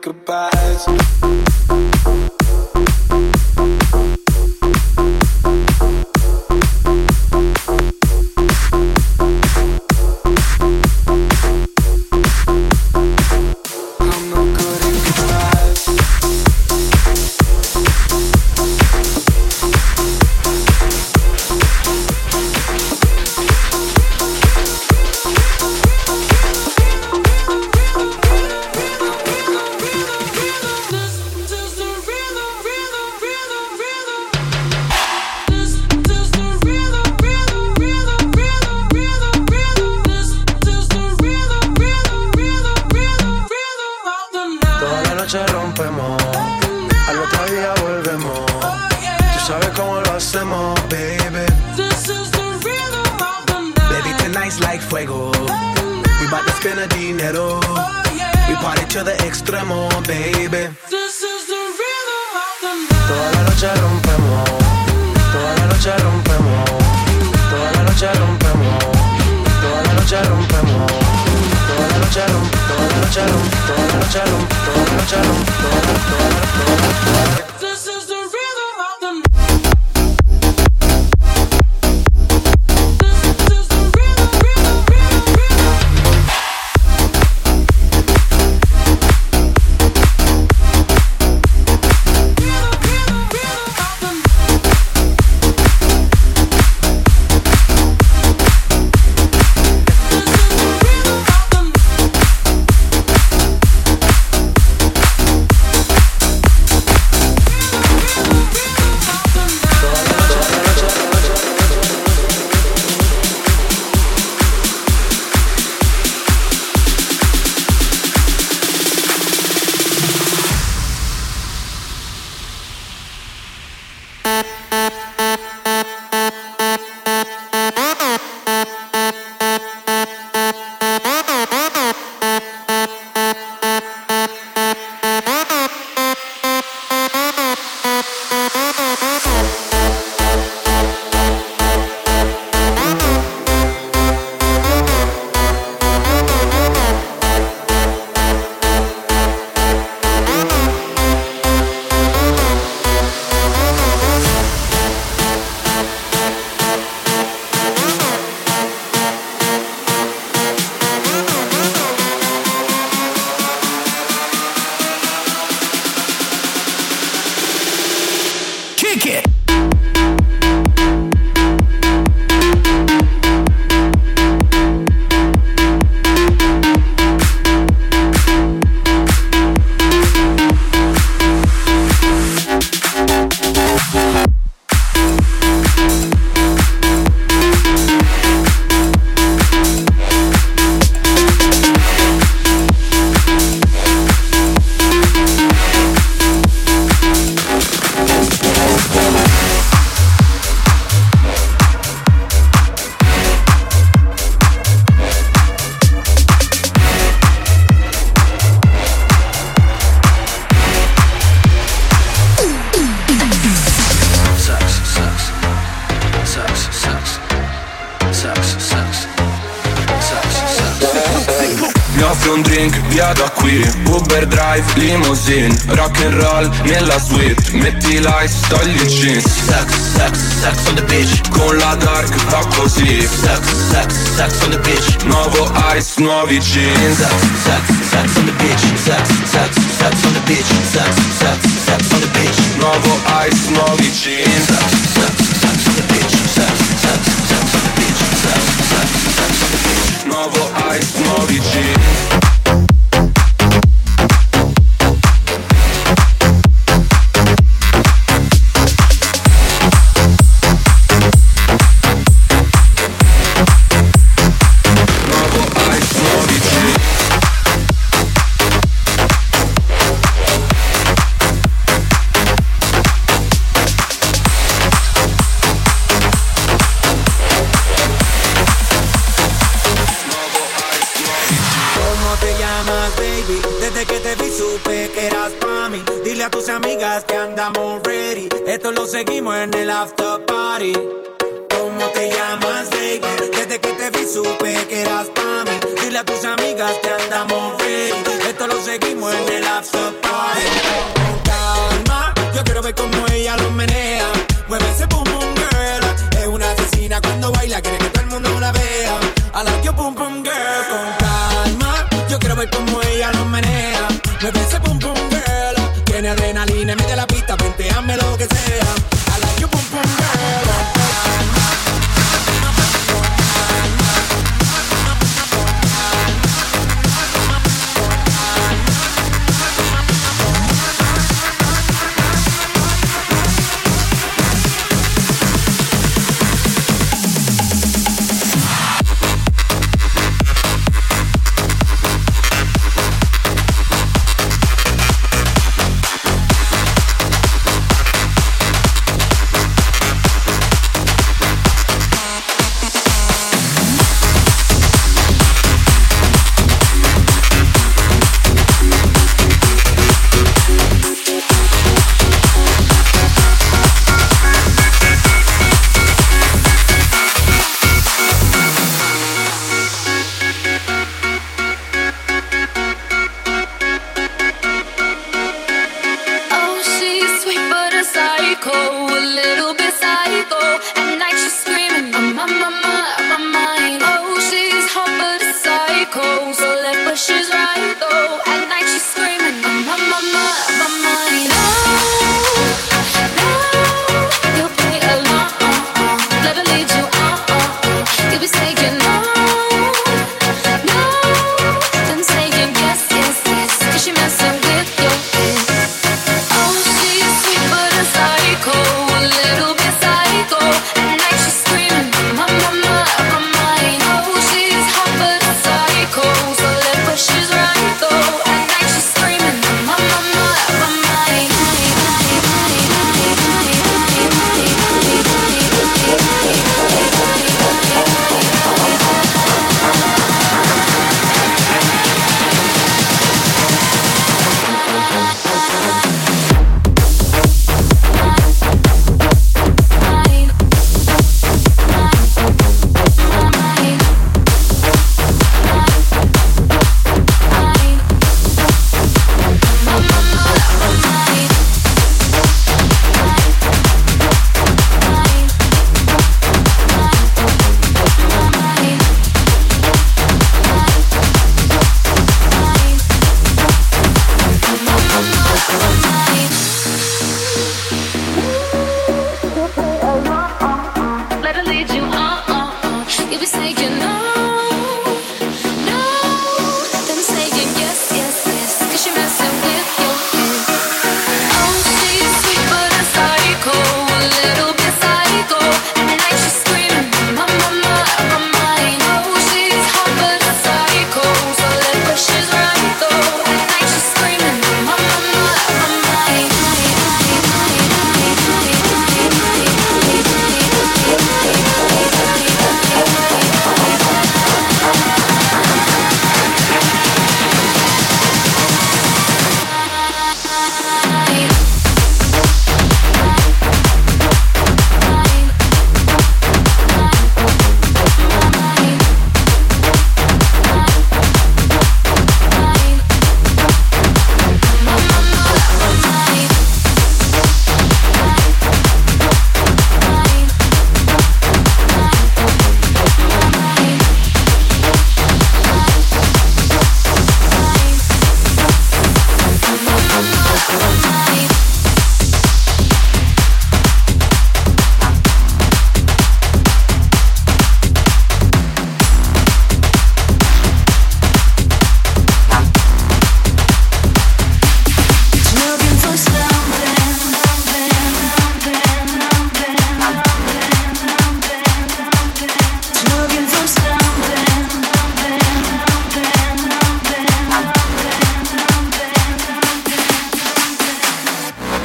goodbyes. Drive, limousine. Rock and roll nella suite Metti l'ice, togli il jeans. Sex, sex, sex on the beach. Con la dark va così. Sex, sex, sex on the beach. Nuovo ice, nuovi jeans. Sex, sex, sex on the beach. Sex, sex, sex on the beach. Sex, sex, sex on the beach. Nuovo ice, nuovi jeans. Sex, sex, sex on the beach. Sex, sex, sex on the beach. Sex, sex, sex on the beach. Nuovo ice, nuovi jeans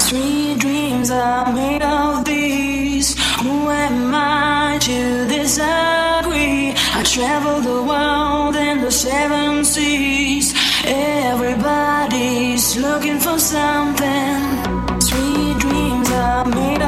sweet dreams are made of these. Who am I to disagree? I travel the world and the seven seas. Everybody's looking for something. Sweet dreams are made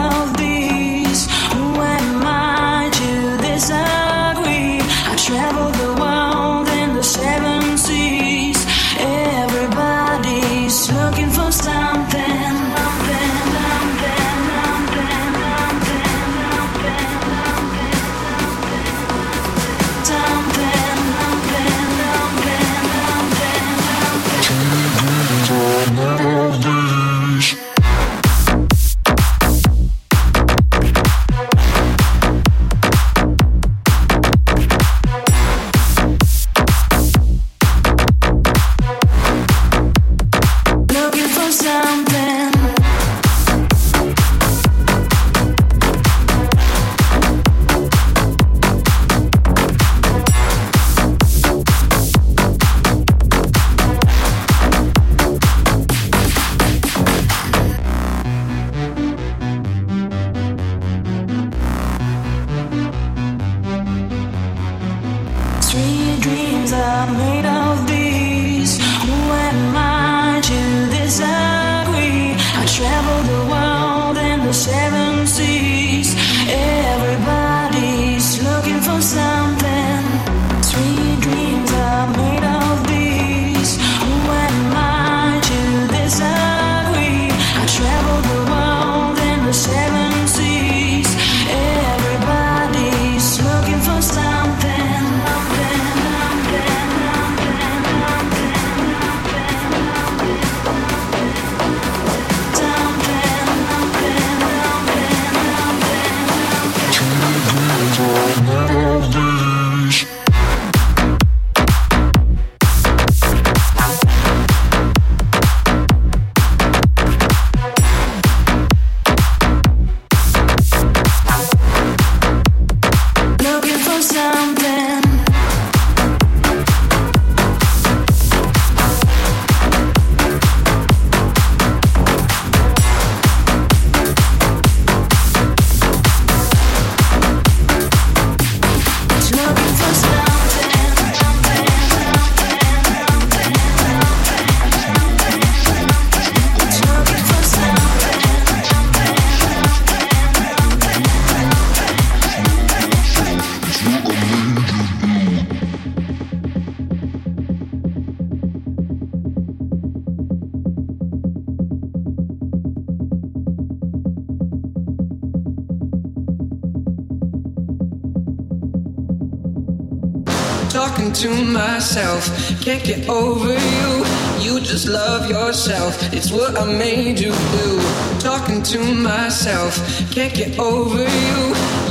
myself. Can't get over you. You just love yourself. It's what I made you do. Talking to myself. Can't get over you.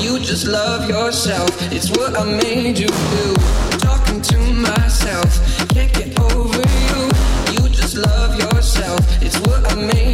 You just love yourself. It's what I made you do. Talking to myself. Can't get over you. You just love yourself. It's what I made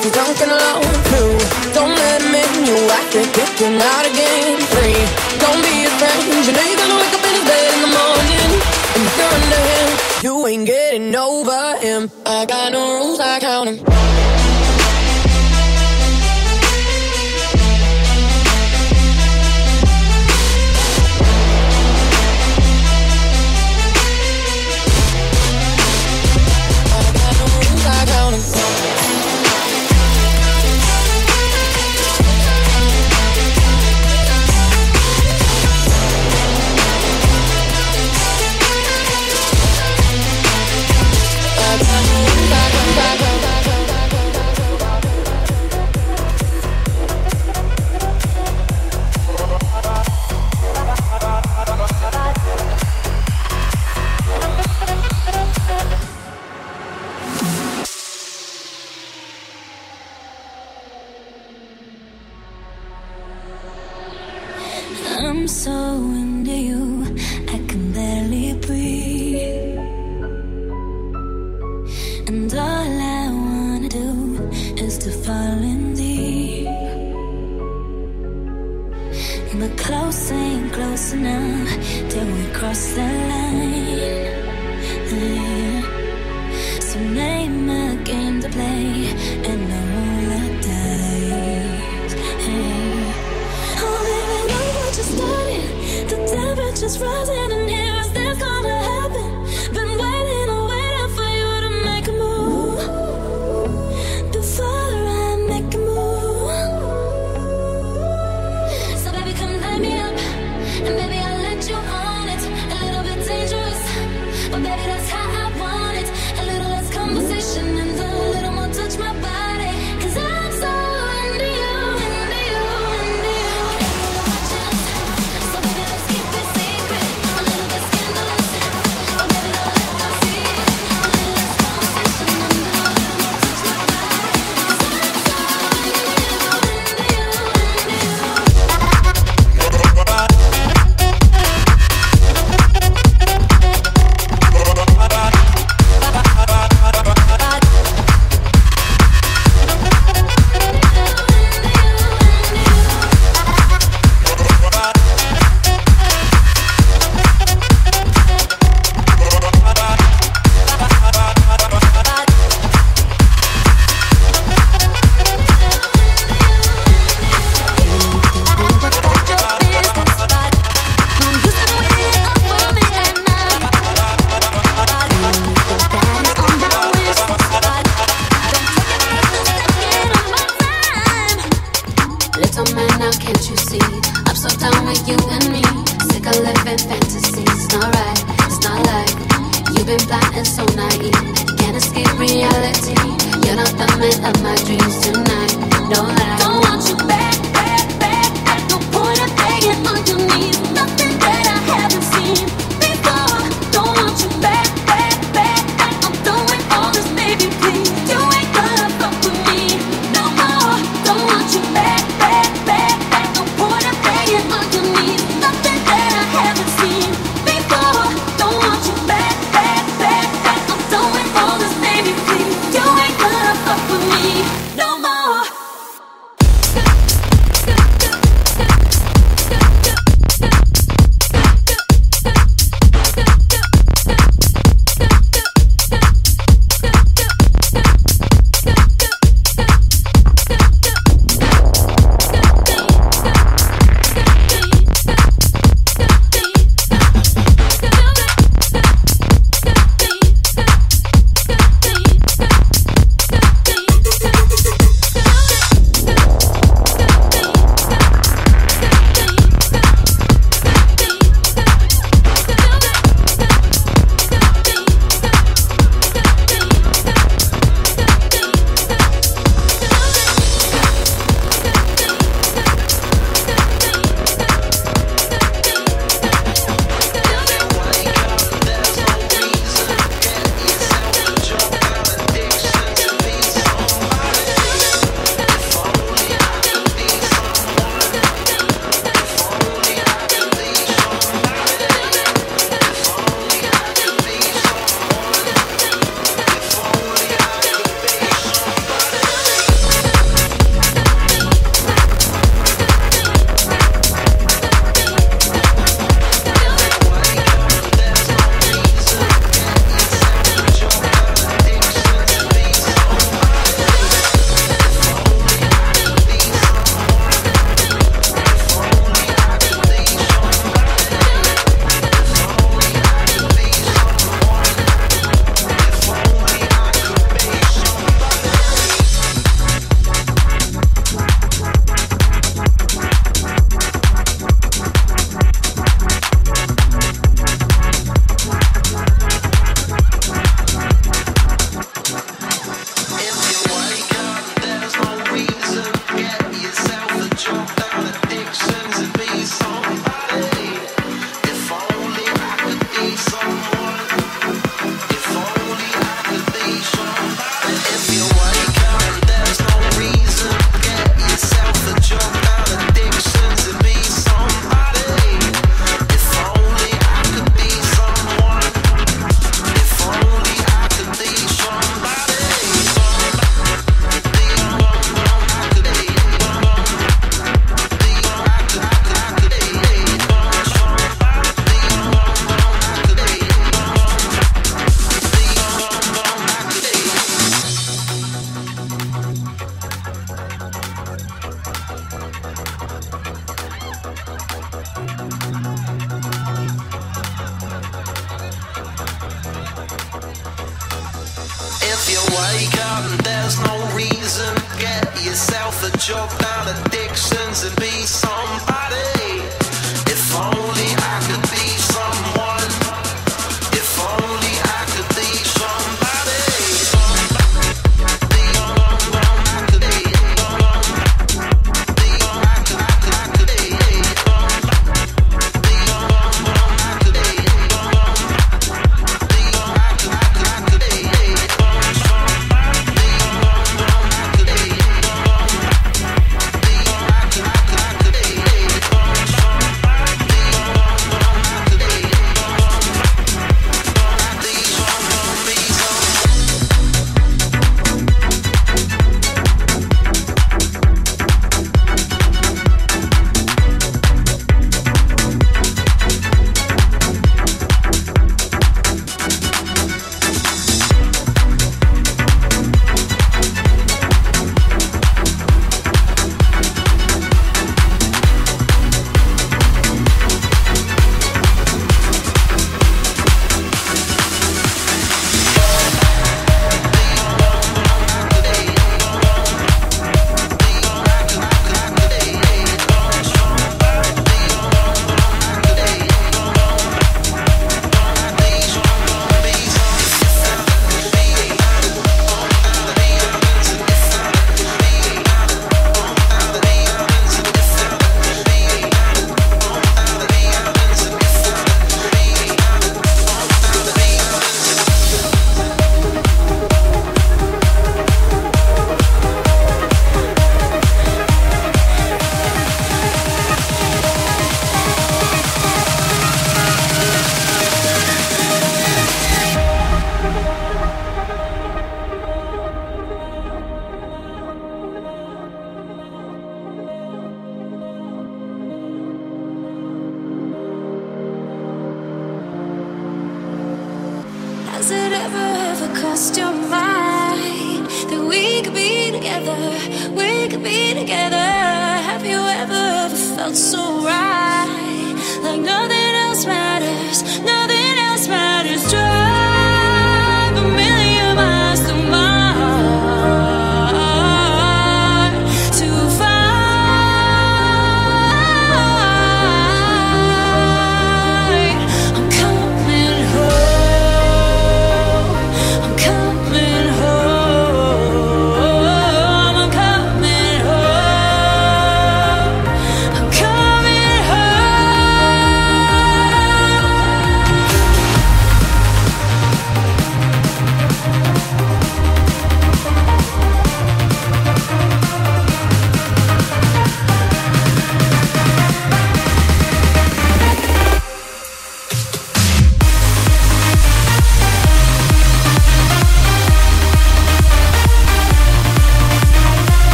Cause he's drunk and alone. Two, don't let him in. You act to kick him out again. Three, don't be his friend. You know you're gonna wake up in his bed in the morning. And if you're under him, you ain't getting over him. I got no rules, I count him.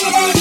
Thank you.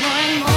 more and more.